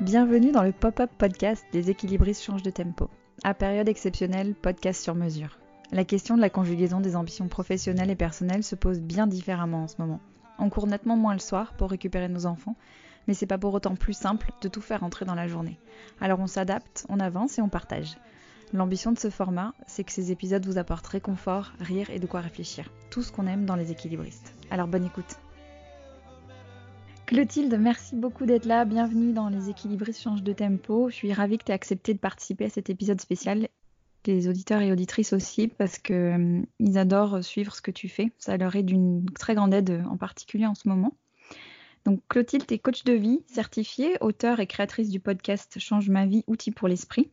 Bienvenue dans le pop-up podcast des équilibristes changent de tempo. À période exceptionnelle, podcast sur mesure. La question de la conjugaison des ambitions professionnelles et personnelles se pose bien différemment en ce moment. On court nettement moins le soir pour récupérer nos enfants, mais c'est pas pour autant plus simple de tout faire entrer dans la journée. Alors on s'adapte, on avance et on partage. L'ambition de ce format, c'est que ces épisodes vous apportent réconfort, rire et de quoi réfléchir. Tout ce qu'on aime dans les équilibristes. Alors bonne écoute. Clotilde, merci beaucoup d'être là. Bienvenue dans Les équilibristes changent de tempo. Je suis ravie que tu aies accepté de participer à cet épisode spécial. Les auditeurs et auditrices aussi, parce qu'ils euh, adorent suivre ce que tu fais. Ça leur est d'une très grande aide, en particulier en ce moment. Donc Clotilde, tu es coach de vie, certifiée, auteur et créatrice du podcast Change ma vie, outils pour l'esprit.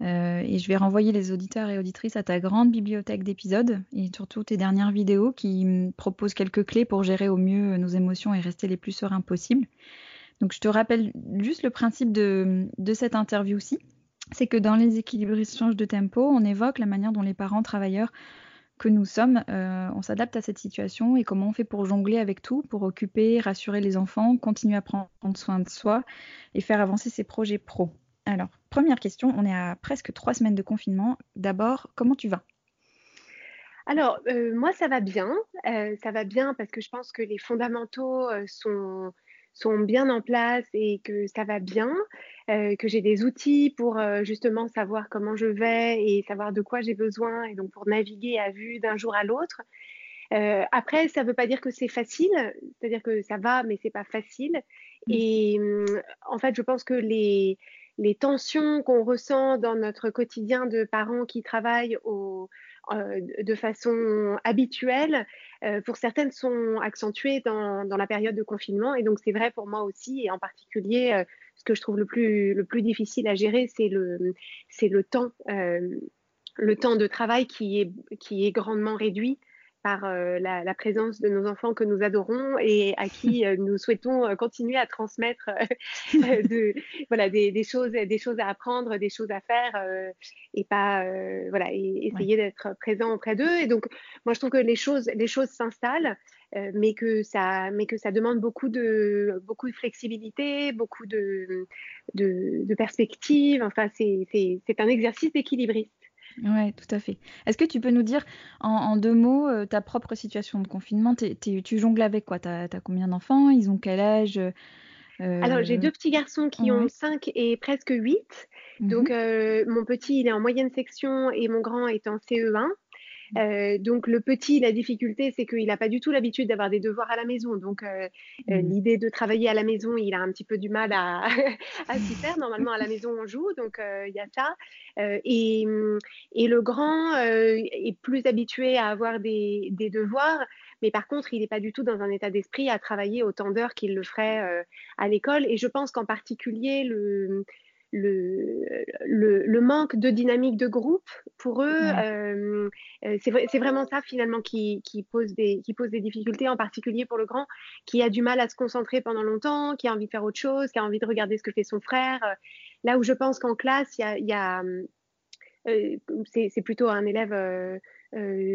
Euh, et je vais renvoyer les auditeurs et auditrices à ta grande bibliothèque d'épisodes et surtout tes dernières vidéos qui proposent quelques clés pour gérer au mieux nos émotions et rester les plus sereins possible. Donc je te rappelle juste le principe de, cette interview-ci. C'est que dans les équilibristes de tempo, on évoque la manière dont les parents travailleurs que nous sommes, euh, on s'adapte à cette situation et comment on fait pour jongler avec tout, pour occuper, rassurer les enfants, continuer à prendre soin de soi et faire avancer ses projets pro. Alors, première question, on est à presque trois semaines de confinement. D'abord, comment tu vas? Alors, euh, moi, ça va bien. Euh, ça va bien parce que je pense que les fondamentaux euh, sont, sont bien en place et que ça va bien, que j'ai des outils pour justement savoir comment je vais et savoir de quoi j'ai besoin et donc pour naviguer à vue d'un jour à l'autre. après, ça ne veut pas dire que c'est facile, c'est-à-dire que ça va, mais c'est pas facile. Et hum, en fait, je pense que les, les tensions qu'on ressent dans notre quotidien de parents qui travaillent euh, de façon habituelle, euh, pour certaines sont accentuées dans, la période de confinement. Et donc c'est vrai pour moi aussi, et en particulier, euh, ce que je trouve le plus, le plus difficile à gérer, c'est le, temps. de travail qui est grandement réduit par euh, la, présence de nos enfants que nous adorons et à qui euh, nous souhaitons euh, continuer à transmettre de, voilà, des, choses, des choses à apprendre, des choses à faire et pas voilà, et essayer d'être présent auprès d'eux. Et donc, moi, je trouve que les choses, les choses s'installent. mais que ça mais que ça demande beaucoup de beaucoup de flexibilité beaucoup de de, de perspective enfin c'est un exercice d'équilibriste oui, tout à fait. Est-ce que tu peux nous dire en, deux mots euh, ta propre situation de confinement? Tu jongles avec quoi? Tu as, combien d'enfants? Ils ont quel âge? Euh, Alors, j'ai deux petits garçons qui ont 5 et presque 8. Donc, mmh euh, mon petit, il est en moyenne section et mon grand est en CE1. Euh, donc le petit, la difficulté, c'est qu'il n'a pas du tout l'habitude d'avoir des devoirs à la maison. Donc euh, euh, mmh. l'idée de travailler à la maison, il a un petit peu du mal à, à s'y faire. Normalement, à la maison, on joue, donc il y a ça. Et, et, le grand est plus habitué à avoir des, des devoirs. Mais par contre, il n'est pas du tout dans un état d'esprit à travailler autant d'heures qu'il le ferait à l'école. Et je pense qu'en particulier, le, le, le, manque de dynamique de groupe pour eux, euh, euh, c'est vraiment ça finalement qui, qui, pose des, qui pose des difficultés, en particulier pour le grand, qui a du mal à se concentrer pendant longtemps, qui a envie de faire autre chose, qui a envie de regarder ce que fait son frère. Là où je pense qu'en classe, il y a, y a euh, c'est plutôt un élève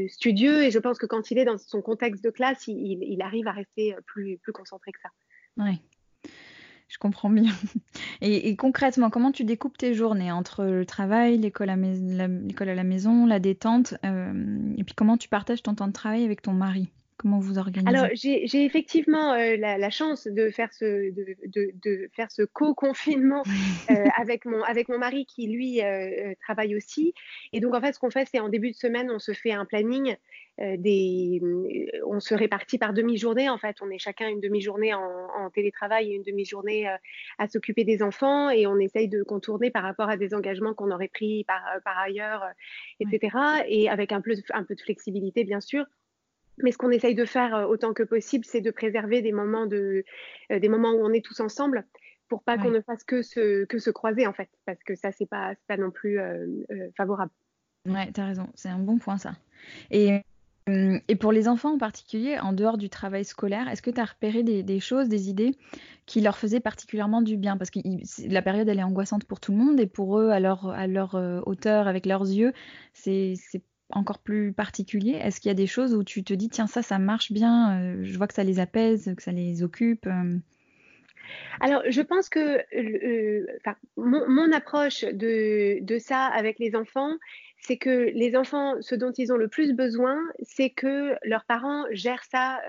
studieux et je pense que quand il est dans son contexte de classe, il, il arrive à rester plus, plus concentré que ça. Oui, je comprends bien. Et, concrètement, comment tu découpes tes journées entre le travail, l'école à, la maison, la détente, euh, et puis comment tu partages ton temps de travail avec ton mari? Comment vous organisez Alors, j'ai effectivement euh, la, chance de faire ce, de, faire ce co-confinement euh, avec, mon, avec mon mari qui, lui, travaille aussi. Et donc, en fait, ce qu'on fait, c'est en début de semaine, on se fait un planning euh, des, euh, on se répartit par demi-journée. En fait, on est chacun une demi-journée en, télétravail et une demi-journée euh, à s'occuper des enfants et on essaye de contourner par rapport à des engagements qu'on aurait pris par, par ailleurs, etc. Et avec un peu, un peu de flexibilité, bien sûr. Mais ce qu'on essaye de faire autant que possible, c'est de préserver des moments, de, des moments où on est tous ensemble pour pas qu'on ne fasse que se, que se croiser, en fait, parce que ça, c'est pas, pas non plus favorable. Ouais, tu as raison, c'est un bon point, ça. Et et pour les enfants en particulier, en dehors du travail scolaire, est-ce que tu as repéré des, choses, des idées qui leur faisaient particulièrement du bien? Parce que la période, elle est angoissante pour tout le monde et pour eux, à leur, à leur euh, hauteur, avec leurs yeux, c'est encore plus particulier. Est-ce qu'il y a des choses où tu te dis, tiens, ça, ça marche bien, euh, je vois que ça les apaise, que ça les occupe euh? Alors, je pense que euh, mon, approche de, de, ça avec les enfants, c'est que les enfants, ce dont ils ont le plus besoin, c'est que leurs parents gèrent ça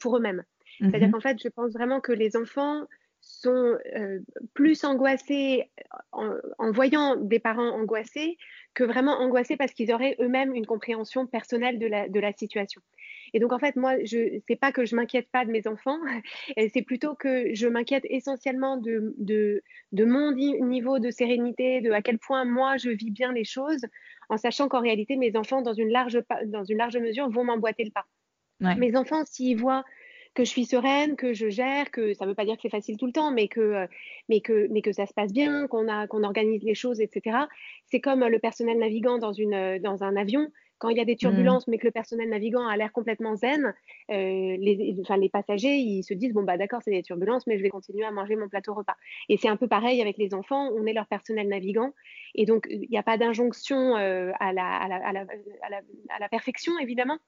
pour eux-mêmes. C'est-à-dire mhm. qu'en fait, je pense vraiment que les enfants sont euh, plus angoissés en, voyant des parents angoissés que vraiment angoissés parce qu'ils auraient eux-mêmes une compréhension personnelle de la, de la situation. Et donc, en fait, moi, je sais pas que je m'inquiète pas de mes enfants, c'est plutôt que je m'inquiète essentiellement de, de, de, mon niveau de sérénité, de à quel point moi, je vis bien les choses, en sachant qu'en réalité, mes enfants, dans une large, dans une large mesure, vont m'emboîter le pas. Mes enfants, s'ils voient que je suis sereine, que je gère, que ça ne veut pas dire que c'est facile tout le temps, mais que, euh, mais que, mais que ça se passe bien, qu'on qu'on organise les choses, etc. C'est comme le personnel navigant dans, une, euh, dans un avion. Quand il y a des turbulences, mmh. mais que le personnel navigant a l'air complètement zen, euh, les, enfin, les passagers, ils se disent, bon, bah d'accord, c'est des turbulences, mais je vais continuer à manger mon plateau repas. Et c'est un peu pareil avec les enfants, on est leur personnel navigant. Et donc, il n'y a pas d'injonction à, la, à, la, à, la, à la perfection, évidemment.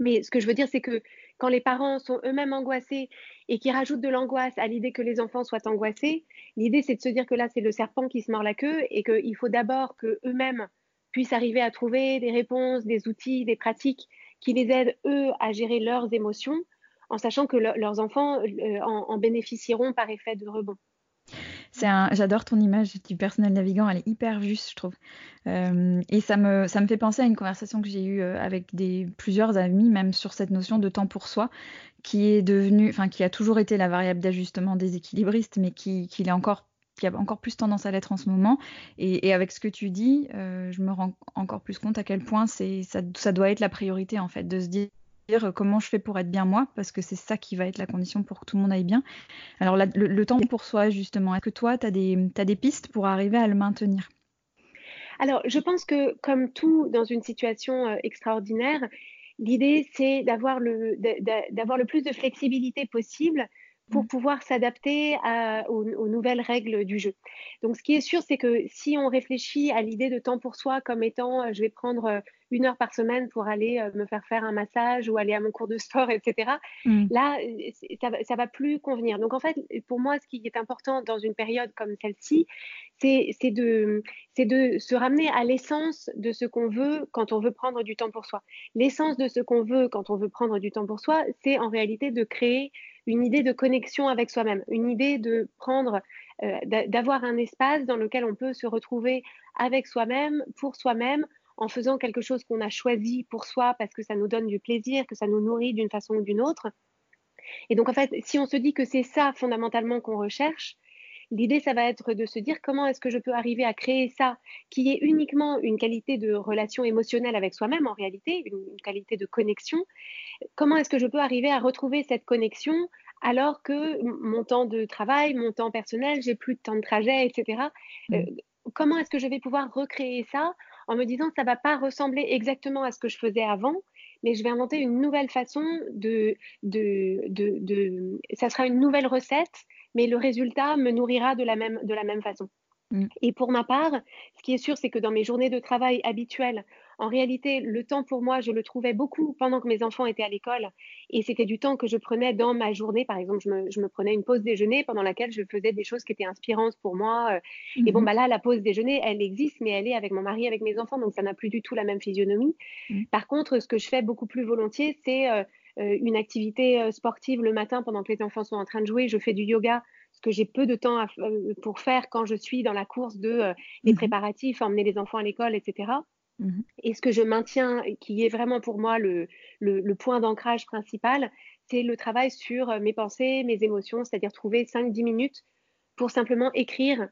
Mais ce que je veux dire, c'est que quand les parents sont eux-mêmes angoissés et qui rajoutent de l'angoisse à l'idée que les enfants soient angoissés, l'idée c'est de se dire que là c'est le serpent qui se mord la queue et qu'il faut d'abord qu'eux-mêmes puissent arriver à trouver des réponses, des outils, des pratiques qui les aident eux à gérer leurs émotions en sachant que leurs enfants euh, en bénéficieront par effet de rebond. J'adore ton image du personnel navigant, elle est hyper juste, je trouve. Euh, et ça me, ça me fait penser à une conversation que j'ai eue euh, avec des, plusieurs amis, même sur cette notion de temps pour soi, qui est devenue, enfin, qui a toujours été la variable d'ajustement des équilibristes, mais qui, qui est encore qui a encore plus tendance à l'être en ce moment. Et, avec ce que tu dis, euh, je me rends encore plus compte à quel point c'est ça, ça, doit être la priorité en fait, de se dire euh, comment je fais pour être bien moi, parce que c'est ça qui va être la condition pour que tout le monde aille bien. Alors le, temps pour soi, justement, est-ce que toi, tu as des, pistes pour arriver à le maintenir? Alors, je pense que comme tout dans une situation euh, extraordinaire, l'idée, c'est d'avoir le, d'avoir le plus de flexibilité possible pour mmh. pouvoir s'adapter aux, aux, nouvelles règles du jeu. Donc, ce qui est sûr, c'est que si on réfléchit à l'idée de temps pour soi comme étant, euh, je vais prendre une heure par semaine pour aller euh, me faire faire un massage ou aller à mon cours de sport, etc. Mm. Là, ça, ça va plus convenir. Donc en fait, pour moi, ce qui est important dans une période comme celle-ci, c'est de, de se ramener à l'essence de ce qu'on veut quand on veut prendre du temps pour soi. L'essence de ce qu'on veut quand on veut prendre du temps pour soi, c'est en réalité de créer une idée de connexion avec soi-même, une idée de prendre, euh, d'avoir un espace dans lequel on peut se retrouver avec soi-même, pour soi-même, en faisant quelque chose qu'on a choisi pour soi parce que ça nous donne du plaisir, que ça nous nourrit d'une façon ou d'une autre. Et donc, en fait, si on se dit que c'est ça fondamentalement qu'on recherche, l'idée, ça va être de se dire comment est-ce que je peux arriver à créer ça qui est uniquement une qualité de relation émotionnelle avec soi-même en réalité, une, qualité de connexion. Comment est-ce que je peux arriver à retrouver cette connexion alors que mon temps de travail, mon temps personnel, j'ai plus de temps de trajet, etc. Mmh. Euh, comment est-ce que je vais pouvoir recréer ça en me disant ça ne va pas ressembler exactement à ce que je faisais avant, mais je vais inventer une nouvelle façon de, de, de, de, ça sera une nouvelle recette, mais le résultat me nourrira de la même, de la même façon. Mm. Et pour ma part, ce qui est sûr, c'est que dans mes journées de travail habituelles, en réalité, le temps pour moi, je le trouvais beaucoup pendant que mes enfants étaient à l'école. Et c'était du temps que je prenais dans ma journée. Par exemple, je me, prenais une pause déjeuner pendant laquelle je faisais des choses qui étaient inspirantes pour moi. Et bon, mhm. bah là, la pause déjeuner, elle existe, mais elle est avec mon mari, avec mes enfants. Donc, ça n'a plus du tout la même physionomie. Mhm. Par contre, ce que je fais beaucoup plus volontiers, c'est euh, une activité sportive le matin pendant que les enfants sont en train de jouer. Je fais du yoga ce que j'ai peu de temps pour faire quand je suis dans la course de les mhm. préparatifs, emmener les enfants à l'école, etc. Mmh et ce que je maintiens, qui est vraiment pour moi le, point d'ancrage principal, c'est le travail sur euh, mes pensées, mes émotions, c'est-à-dire trouver 5-10 minutes pour simplement écrire,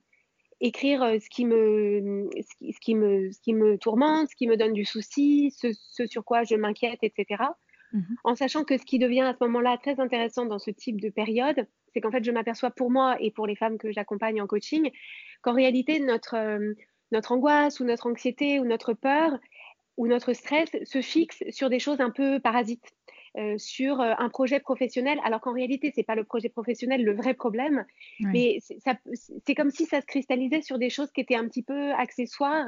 écrire euh, ce qui, me, ce, qui, me, ce qui me tourmente, ce qui me donne du souci, ce, sur quoi je m'inquiète, etc. Mmh en sachant que ce qui devient à ce moment-là très intéressant dans ce type de période, c'est qu'en fait, je m'aperçois pour moi et pour les femmes que j'accompagne en coaching, qu'en réalité, notre, euh, notre angoisse ou notre anxiété ou notre peur ou notre stress se fixe sur des choses un peu parasites. Euh, sur euh, un projet professionnel, alors qu'en réalité, ce n'est pas le projet professionnel le vrai problème, mais c'est comme si ça se cristallisait sur des choses qui étaient un petit peu accessoires,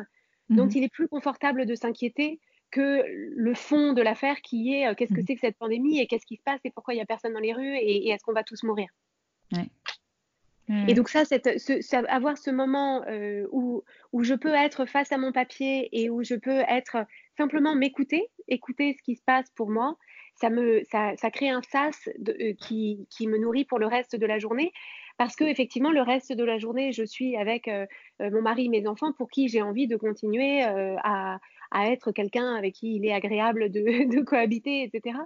dont mhm. il est plus confortable de s'inquiéter que le fond de l'affaire qui est euh, qu'est-ce que mhm. c'est que cette pandémie et qu'est-ce qui se passe et pourquoi il n'y a personne dans les rues et, est-ce qu'on va tous mourir? Et donc ça, avoir ce moment euh, où, où je peux être face à mon papier et où je peux être simplement m'écouter, écouter ce qui se passe pour moi, ça, me, ça, ça crée un sas de, qui, qui, me nourrit pour le reste de la journée parce que effectivement le reste de la journée je suis avec mon mari mes enfants pour qui j'ai envie de continuer à, à être quelqu'un avec qui il est agréable de, de cohabiter, etc.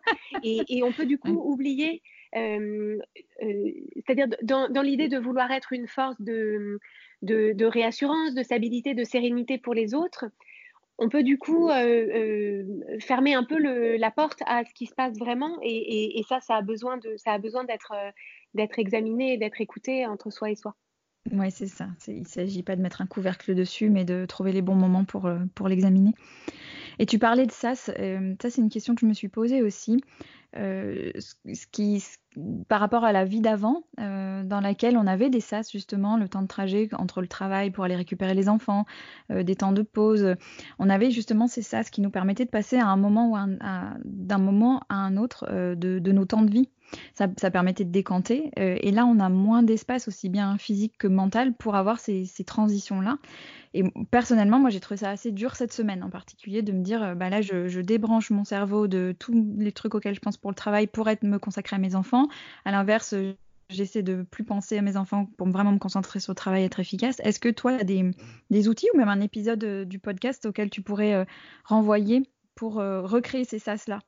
Et, et, on peut du coup oublier, euh, euh, c'est-à-dire dans, dans l'idée de vouloir être une force de, de, de, réassurance, de stabilité, de sérénité pour les autres, on peut du coup euh, fermer un peu le, la porte à ce qui se passe vraiment et, et, ça, ça a besoin de, ça a besoin d'être d'être examiné, d'être écouté entre soi et soi. Oui, c'est ça. Il ne s'agit pas de mettre un couvercle dessus, mais de trouver les bons moments pour, euh, pour l'examiner. Et tu parlais de SAS. Euh, ça, c'est une question que je me suis posée aussi. Euh, par rapport à la vie d'avant, dans laquelle on avait des SAS, justement, le temps de trajet entre le travail pour aller récupérer les enfants, des temps de pause. On avait justement ces SAS qui nous permettaient de passer moment d'un moment à un autre de, de, nos temps de vie. Ça, permettait de décanter. Euh, et là, on a moins d'espace, aussi bien physique que mental, pour avoir ces, transitions-là. Et personnellement, moi, j'ai trouvé ça assez dur cette semaine en particulier de me dire, euh, bah là, je, débranche mon cerveau de tous les trucs auxquels je pense pour le travail pour être me consacrer à mes enfants. À l'inverse, j'essaie de plus penser à mes enfants pour vraiment me concentrer sur le travail et être efficace. Est-ce que toi, tu as des, outils ou même un épisode euh, du podcast auquel tu pourrais renvoyer pour recréer ces sas-là?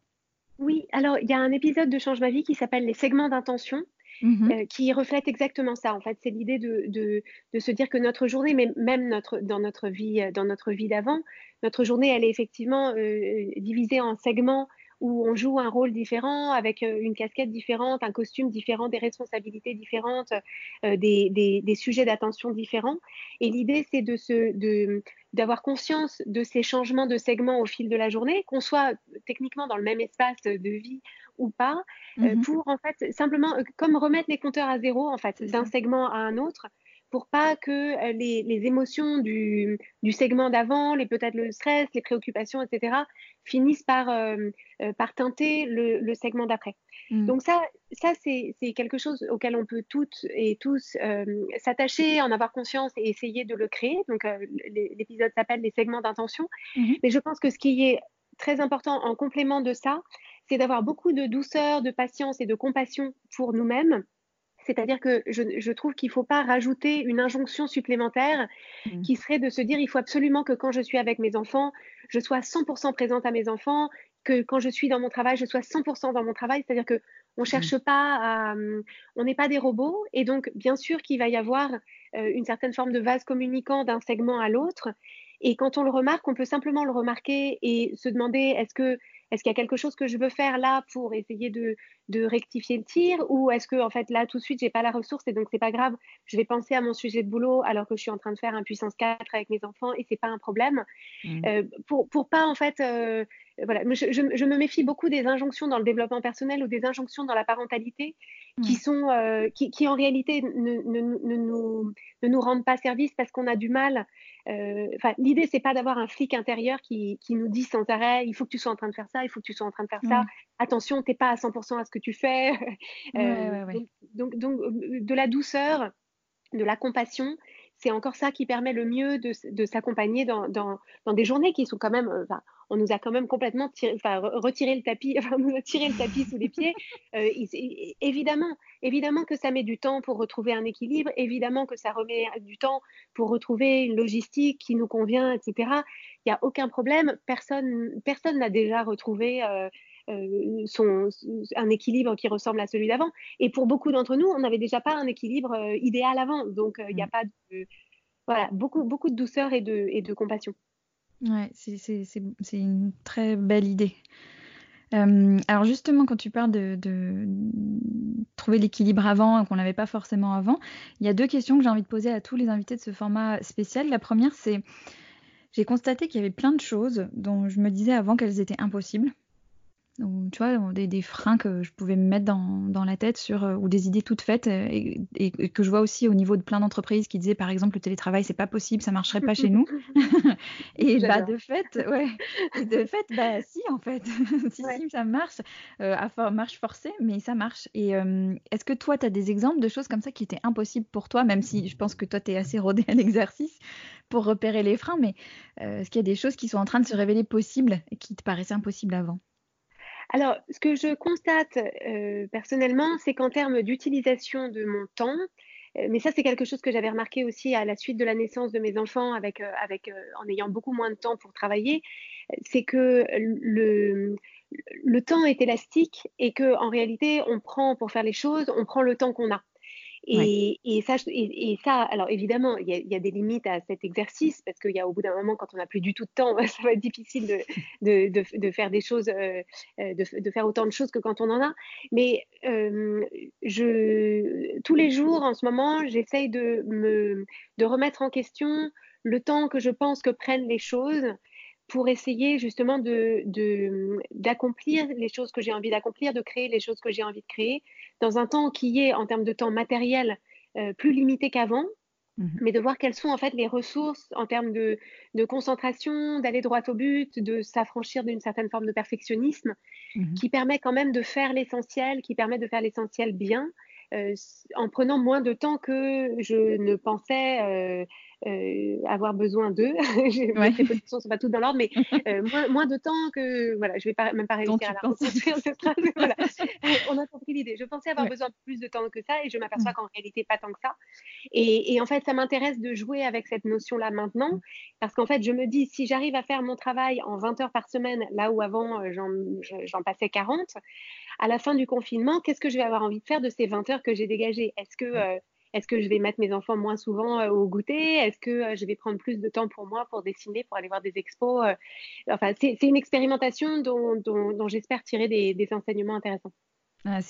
Oui, alors il y a un épisode de Change ma vie qui s'appelle Les segments d'intention. Mmh euh, qui reflète exactement ça. En fait, c'est l'idée de, de, de, se dire que notre journée, mais même notre, dans notre vie, dans notre vie d'avant, notre journée, elle est effectivement euh, divisée en segments où on joue un rôle différent, avec euh, une casquette différente, un costume différent, des responsabilités différentes, euh, des, des, des, sujets d'attention différents. Et l'idée, c'est de se, d'avoir conscience de ces changements de segments au fil de la journée, qu'on soit techniquement dans le même espace de vie ou pas, euh, mmh pour en fait simplement comme remettre les compteurs à zéro en fait d'un segment à un autre pour pas que euh, les, les émotions du, du segment d'avant, les peut-être le stress, les préoccupations, etc., finissent par, euh, euh, par teinter le, le segment d'après. Mmh. Donc ça, ça c'est quelque chose auquel on peut toutes et tous s'attacher, en avoir conscience et essayer de le créer. Donc l'épisode s'appelle les segments d'intention. Mmh. Mais je pense que ce qui est très important en complément de ça, c'est d'avoir beaucoup de douceur, de patience et de compassion pour nous-mêmes c'est-à-dire que je, trouve qu'il ne faut pas rajouter une injonction supplémentaire mmh. qui serait de se dire il faut absolument que quand je suis avec mes enfants, je sois 100% présente à mes enfants, que quand je suis dans mon travail, je sois 100% dans mon travail. C'est-à-dire que on mmh. cherche pas à, on n'est pas des robots, et donc bien sûr qu'il va y avoir euh, une certaine forme de vase communicant d'un segment à l'autre. Et quand on le remarque, on peut simplement le remarquer et se demander est-ce que est-ce qu'il y a quelque chose que je veux faire là pour essayer de, de rectifier le tir ou est-ce que en fait là tout de suite j'ai pas la ressource et donc c'est pas grave, je vais penser à mon sujet de boulot alors que je suis en train de faire un puissance 4 avec mes enfants et c'est pas un problème. Mmh. Euh, pour pour pas en fait euh, voilà, je, je, me méfie beaucoup des injonctions dans le développement personnel ou des injonctions dans la parentalité qui mmh. sont euh, qui, qui, en réalité ne, ne, ne, nous, ne nous rendent pas service parce qu'on a du mal. Euh, enfin, l'idée c'est pas d'avoir un flic intérieur qui, qui, nous dit sans arrêt il faut que tu sois en train de faire ça, il faut que tu sois en train de faire ça. Mmh. Attention, t'es pas à 100% à ce que tu fais. Euh, donc, donc, de la douceur, de la compassion c'est encore ça qui permet le mieux de, s'accompagner dans, des journées qui sont quand même, euh, on nous a quand même complètement retiré le tapis, enfin, nous a tiré le tapis sous les pieds. Euh, évidemment, évidemment que ça met du temps pour retrouver un équilibre, évidemment que ça remet du temps pour retrouver une logistique qui nous convient, etc. Il n'y a aucun problème. Personne, personne n'a déjà retrouvé. Euh, euh, son, un équilibre qui ressemble à celui d'avant. Et pour beaucoup d'entre nous, on n'avait déjà pas un équilibre euh, idéal avant. Donc, euh, il n'y a mm. pas de. Voilà, beaucoup, beaucoup de douceur et de, et de compassion. Ouais, c'est une très belle idée. alors justement, quand tu parles de, de trouver l'équilibre avant, qu'on n'avait pas forcément avant, il y a deux questions que j'ai envie de poser à tous les invités de ce format spécial. La première, c'est j'ai constaté qu'il y avait plein de choses dont je me disais avant qu'elles étaient impossibles ou tu vois, des, des, freins que je pouvais me mettre dans, dans la tête sur, ou des idées toutes faites, et, et, que je vois aussi au niveau de plein d'entreprises qui disaient, par exemple, le télétravail, c'est pas possible, ça marcherait pas chez nous. et bah, de fait, ouais, de fait, bah, si, en fait, si, si, ça marche, à marche forcée, mais ça marche. Et est-ce que toi, tu as des exemples de choses comme ça qui étaient impossibles pour toi, même si je pense que toi, tu es assez rodé à l'exercice pour repérer les freins, mais est-ce qu'il y a des choses qui sont en train de se révéler possibles et qui te paraissaient impossibles avant? Alors, ce que je constate euh, personnellement, c'est qu'en termes d'utilisation de mon temps, euh, mais ça c'est quelque chose que j'avais remarqué aussi à la suite de la naissance de mes enfants, avec, euh, avec, en ayant beaucoup moins de temps pour travailler, c'est que le, le temps est élastique et que en réalité, on prend pour faire les choses, on prend le temps qu'on a. Et, ça, alors évidemment, il y, a des limites à cet exercice parce qu'il y a au bout d'un moment, quand on n'a plus du tout de temps, ça va être difficile de, faire des choses, euh, euh, de, faire autant de choses que quand on en a. Mais euh, tous les jours, en ce moment, j'essaye de, me, de remettre en question le temps que je pense que prennent les choses pour essayer justement d'accomplir les choses que j'ai envie d'accomplir, de créer les choses que j'ai envie de créer, dans un temps qui est, en termes de temps matériel, euh, plus limité qu'avant, mmh mais de voir quelles sont en fait les ressources en termes de, de concentration, d'aller droit au but, de s'affranchir d'une certaine forme de perfectionnisme, mmh qui permet quand même de faire l'essentiel, qui permet de faire l'essentiel bien, euh, en prenant moins de temps que je ne pensais euh, euh, avoir besoin d'eux. J'ai ouais. peu de sont pas toutes dans l'ordre, mais euh, moins, moins, de temps que voilà, je vais pas, même pas réussir à la reconstruire cette phrase. voilà. On a compris l'idée. Je pensais avoir ouais. besoin de plus de temps que ça, et je m'aperçois mmh. qu'en réalité pas tant que ça. Et, et en fait, ça m'intéresse de jouer avec cette notion-là maintenant, mmh. parce qu'en fait, je me dis si j'arrive à faire mon travail en 20 heures par semaine, là où avant euh, j'en passais 40, à la fin du confinement, qu'est-ce que je vais avoir envie de faire de ces 20 heures que j'ai dégagées? Est-ce que euh, est-ce que je vais mettre mes enfants moins souvent euh, au goûter? Est-ce que euh, je vais prendre plus de temps pour moi pour dessiner, pour aller voir des expos euh? Enfin, c'est une expérimentation dont, j'espère tirer des, enseignements intéressants. Ah,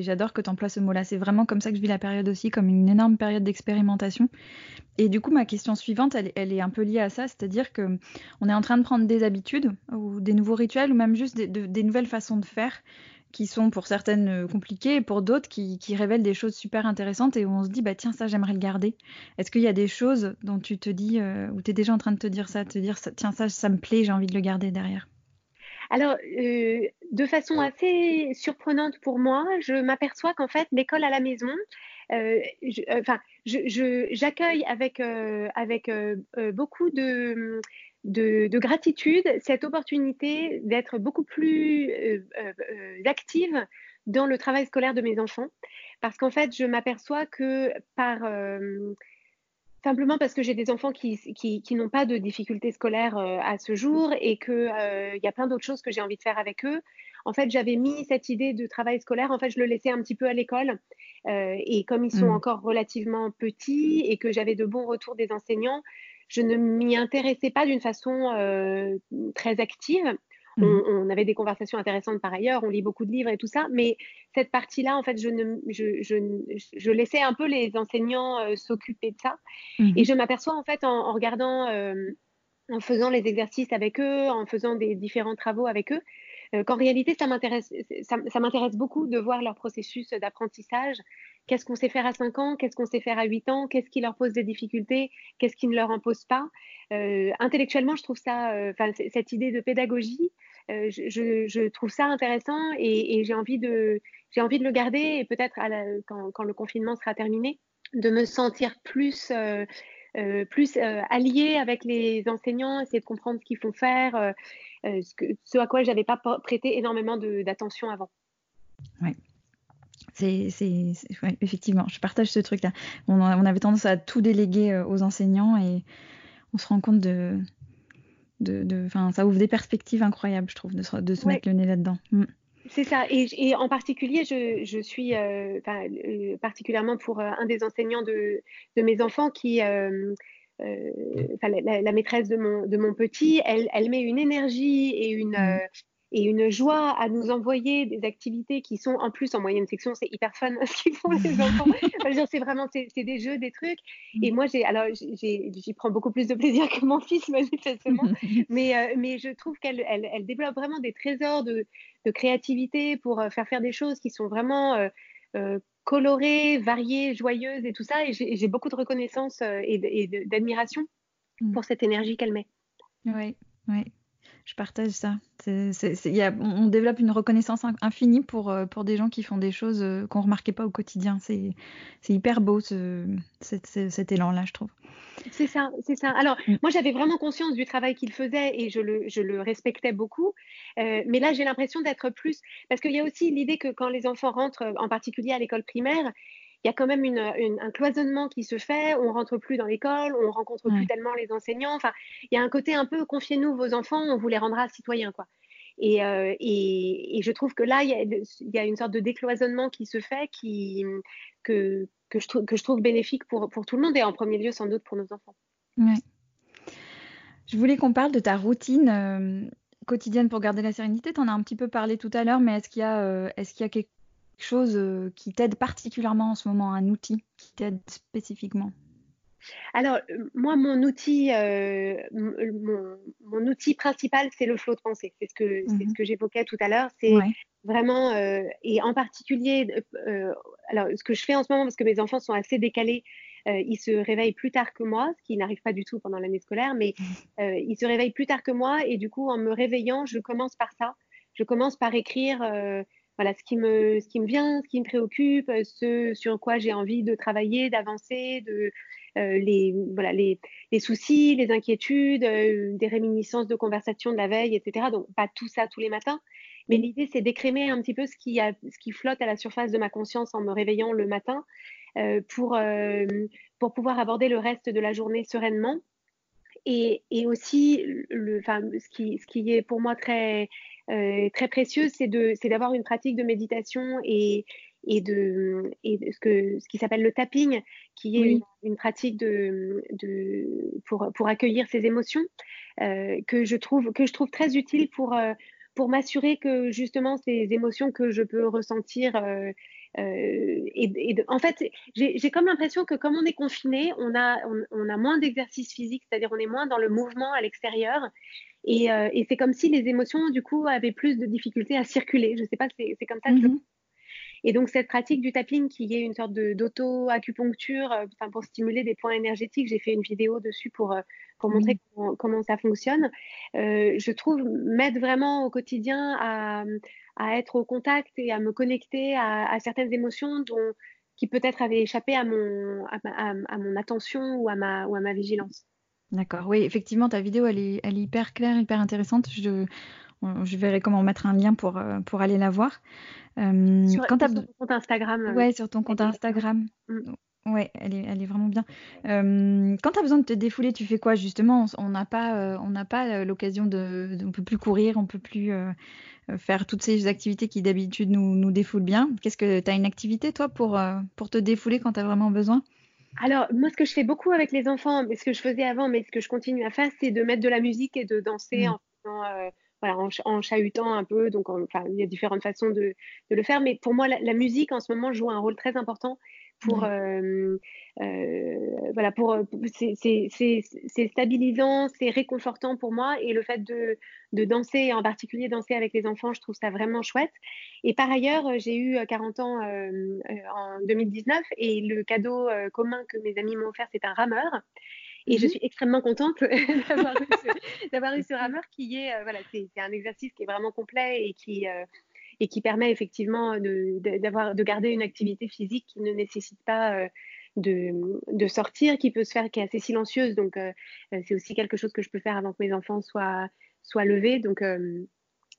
J'adore que tu emploies ce mot-là. C'est vraiment comme ça que je vis la période aussi, comme une énorme période d'expérimentation. Et du coup, ma question suivante, elle, est un peu liée à ça, c'est-à-dire que on est en train de prendre des habitudes ou des nouveaux rituels ou même juste de, des nouvelles façons de faire qui sont pour certaines euh, compliquées pour d'autres qui, révèlent des choses super intéressantes et où on se dit bah tiens ça j'aimerais le garder. Est-ce qu'il y a des choses dont tu te dis euh, ou tu es déjà en train de te dire ça, te dire tiens ça ça me plaît, j'ai envie de le garder derrière? Alors, euh, de façon assez surprenante pour moi, je m'aperçois qu'en fait, l'école à la maison, euh, enfin, j'accueille avec, euh, avec beaucoup de, de, gratitude cette opportunité d'être beaucoup plus euh, euh, euh, active dans le travail scolaire de mes enfants. Parce qu'en fait, je m'aperçois que par... simplement parce que j'ai des enfants qui, qui, qui n'ont pas de difficultés scolaires à ce jour et qu'il il y a plein d'autres choses que j'ai envie de faire avec eux. En fait, j'avais mis cette idée de travail scolaire, en fait, je le laissais un petit peu à l'école. et comme ils sont mmh. encore relativement petits et que j'avais de bons retours des enseignants, je ne m'y intéressais pas d'une façon euh, très active. Mmh. On, avait des conversations intéressantes par ailleurs, on lit beaucoup de livres et tout ça, mais cette partie-là, en fait, je, ne, je, je, je, laissais un peu les enseignants euh, s'occuper de ça. Mmh. Et je m'aperçois, en fait, en, en regardant, euh, en faisant les exercices avec eux, en faisant des différents travaux avec eux, qu'en réalité, ça m'intéresse, ça, ça m'intéresse beaucoup de voir leur processus d'apprentissage Qu'est-ce qu'on sait faire à 5 ans? Qu'est-ce qu'on sait faire à 8 ans? Qu'est-ce qui leur pose des difficultés? Qu'est-ce qui ne leur impose pas? Euh, Intellectuellement, je trouve ça, euh, cette idée de pédagogie, euh, je, trouve ça intéressant et, j'ai envie de, envie de le garder et peut-être quand, le confinement sera terminé, de me sentir plus euh, plus alliée avec les enseignants, essayer de comprendre ce qu'ils font faire, ce, ce, à quoi je n'avais pas prêté énormément d'attention avant. Ouais. C'est, ouais, effectivement, je partage ce truc-là. On, on, avait tendance à tout déléguer euh, aux enseignants et on se rend compte de, de, de ça ouvre des perspectives incroyables, je trouve, de se, de se ouais. mettre le nez là-dedans. Mm. C'est ça. Et, et, en particulier, je, je suis euh, euh, particulièrement pour euh, un des enseignants de, de mes enfants qui, la, la, la, maîtresse de mon, de mon petit, elle, elle met une énergie et une, mm et une joie à nous envoyer des activités qui sont en plus en moyenne section, c'est hyper fun ce qu'ils font les enfants. c'est vraiment c'est des jeux, des trucs. Mm. Et moi j'ai alors j'y prends beaucoup plus de plaisir que mon fils manifestement, mais euh, mais je trouve qu'elle elle, elle, développe vraiment des trésors de, de, créativité pour euh, faire faire des choses qui sont vraiment euh, colorées, variées, joyeuses et tout ça. Et j'ai beaucoup de reconnaissance et d'admiration mm. pour cette énergie qu'elle met. Oui, oui je partage ça. on développe une reconnaissance infinie pour, euh, pour des gens qui font des choses euh, qu'on ne remarquait pas au quotidien. C'est hyper beau cet, élan-là, je trouve. C'est ça, c'est ça. Alors, mm. moi, j'avais vraiment conscience du travail qu'il faisait et je le, je le respectais beaucoup. Euh, mais là, j'ai l'impression d'être plus. Parce qu'il y a aussi l'idée que quand les enfants rentrent, en particulier à l'école primaire, il y a quand même un cloisonnement qui se fait, on rentre plus dans l'école, on rencontre plus tellement les enseignants. Enfin, il y a un côté un peu confiez-nous vos enfants, on vous les rendra citoyens, quoi. Et, euh, et, je trouve que là, il y, a, il y, a, une sorte de décloisonnement qui se fait qui, que, que, je, trouve, que je trouve bénéfique pour, pour tout le monde et en premier lieu sans doute pour nos enfants. Je voulais qu'on parle de ta routine euh, quotidienne pour garder la sérénité. Tu en as un petit peu parlé tout à l'heure, mais est-ce qu'il y, a, euh, est-ce qu'il y a quelque chose euh, qui t'aide particulièrement en ce moment, un outil qui t'aide spécifiquement? Alors, euh, moi, mon outil, euh, mon, outil principal, c'est le flot de pensée. C'est ce que, c'est ce mhm. que j'évoquais tout à l'heure. C'est vraiment, et en particulier, alors, ce que je fais en ce moment, parce que mes enfants sont assez décalés, ils se réveillent plus tard que moi, ce qui n'arrive pas du tout pendant l'année scolaire, mais ils se réveillent plus tard que moi, et du coup, en me réveillant, je commence par ça. Je commence par écrire voilà ce qui me ce qui me vient, ce qui me préoccupe, ce sur quoi j'ai envie de travailler, d'avancer, de euh, les voilà les, les, soucis, les inquiétudes, euh, des réminiscences de conversation de la veille, etc. Donc pas tout ça tous les matins, mais l'idée c'est d'écrémer un petit peu ce qui a ce qui flotte à la surface de ma conscience en me réveillant le matin euh, pour pour pouvoir aborder le reste de la journée sereinement. Et, et aussi, le, enfin, ce, qui, ce qui est pour moi très euh, très précieuse, c'est d'avoir une pratique de méditation et, et de, et ce, que, ce qui s'appelle le tapping, qui est une, pratique de, de, pour, pour accueillir ses émotions, euh, que, je trouve, que je trouve très utile pour, euh, pour m'assurer que justement ces émotions que je peux ressentir euh, euh, et, en fait, j'ai comme l'impression que comme on est confiné, on a, on, a moins d'exercice physique, c'est-à-dire on est moins dans le mouvement à l'extérieur. Et, euh, et c'est comme si les émotions, du coup, avaient plus de difficultés à circuler. Je ne sais pas, c'est comme ça que je mhm. et donc cette pratique du tapping qui est une sorte d'auto-acupuncture euh, pour stimuler des points énergétiques, j'ai fait une vidéo dessus pour, pour montrer comment, ça fonctionne, je trouve m'aide vraiment au quotidien à, à être au contact et à me connecter à, certaines émotions dont, qui peut-être avaient échappé à mon, à, mon attention ou à ma, ou à ma vigilance. D'accord, oui, effectivement, ta vidéo, elle est, elle est hyper claire, hyper intéressante. Je, je verrai comment mettre un lien pour, euh, pour aller la voir. Euh, sur, ton compte Instagram. Euh, ouais, sur ton compte Instagram. Mm. Ouais, elle est, elle est vraiment bien. Euh, quand tu as besoin de te défouler, tu fais quoi justement? On n'a pas, on n'a pas l'occasion de, on peut plus courir, on peut plus faire toutes ces activités qui d'habitude nous, nous défoulent bien. Qu'est-ce que tu as une activité toi pour, pour te défouler quand tu as vraiment besoin? Alors, moi, ce que je fais beaucoup avec les enfants, mais ce que je faisais avant, mais ce que je continue à faire, c'est de mettre de la musique et de danser mmh. en, voilà, en, chahutant un peu. Donc, enfin, il y a différentes façons de, de le faire. Mais pour moi, la, musique, en ce moment, joue un rôle très important pour euh, euh, voilà pour c'est stabilisant c'est réconfortant pour moi. Et le fait de, de danser en particulier danser avec les enfants je trouve ça vraiment chouette. Et par ailleurs j'ai eu 40 ans euh, en 2019 et le cadeau commun que mes amis m'ont offert c'est un rameur. Et je mmh suis extrêmement contente d'avoir eu, ce rameur qui est, voilà, c'est un exercice qui est vraiment complet et qui, et qui permet effectivement de, de, garder une activité physique qui ne nécessite pas euh, de, de, sortir, qui peut se faire, qui est assez silencieuse. Donc, euh, euh, c'est aussi quelque chose que je peux faire avant que mes enfants soient, soient levés. Donc,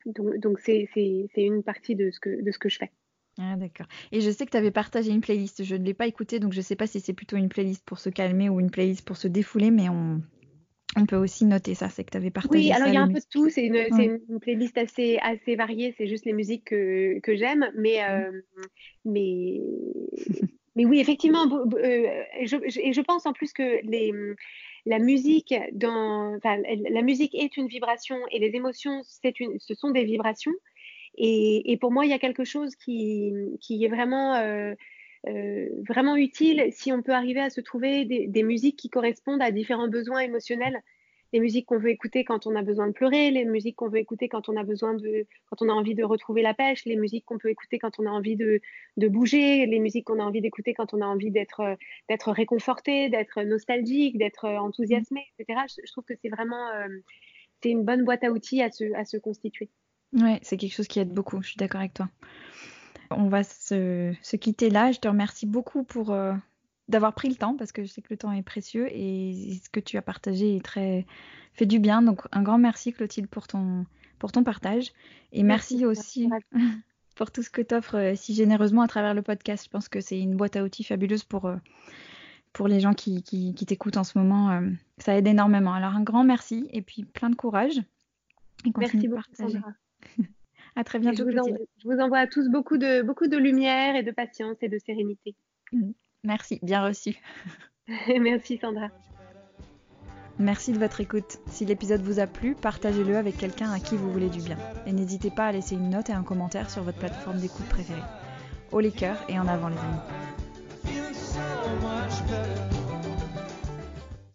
donc, c'est, une partie de ce que, de ce que je fais. Ah, d'accord. Et je sais que tu avais partagé une playlist. Je ne l'ai pas écoutée, donc je ne sais pas si c'est plutôt une playlist pour se calmer ou une playlist pour se défouler, mais on peut aussi noter ça, c'est que tu avais partagé. Oui, alors il y a un peu de tout, c'est une, playlist assez, assez variée, c'est juste les musiques que, que j'aime, mais, euh, mais, mais oui, effectivement, euh, je, et je pense en plus que les, la musique, dans, la musique est une vibration et les émotions, une, ce sont des vibrations. Et, et, pour moi, il y a quelque chose qui, qui est vraiment, euh, euh, vraiment utile si on peut arriver à se trouver des, des, musiques qui correspondent à différents besoins émotionnels les musiques qu'on veut écouter quand on a besoin de pleurer, les musiques qu'on veut écouter quand on a besoin de, quand on a envie de retrouver la pêche, les musiques qu'on peut écouter quand on a envie de, de bouger, les musiques qu'on a envie d'écouter quand on a envie d'être, d'être réconforté, d'être nostalgique, d'être enthousiasmé, etc. Je, trouve que c'est vraiment, euh, c'est une bonne boîte à outils à se, à se constituer. Ouais, c'est quelque chose qui aide beaucoup. Je suis d'accord avec toi. On va se, se, quitter là. Je te remercie beaucoup pour, euh, d'avoir pris le temps parce que je sais que le temps est précieux et ce que tu as partagé est très fait du bien. Donc un grand merci Clotilde pour ton pour ton partage et merci, aussi pour tout ce que tu offres euh, si généreusement à travers le podcast. Je pense que c'est une boîte à outils fabuleuse pour euh, pour les gens qui, qui, t'écoutent en ce moment. Ça aide énormément. Alors un grand merci et puis plein de courage. Et merci beaucoup, partager. à très bientôt. Je vous, je vous, envoie à tous beaucoup de beaucoup de lumière et de patience et de sérénité. Mm. Merci, bien reçu. Merci Sandra. Merci de votre écoute. Si l'épisode vous a plu, partagez-le avec quelqu'un à qui vous voulez du bien. Et n'hésitez pas à laisser une note et un commentaire sur votre plateforme d'écoute préférée. Haut les cœurs et en avant les amis.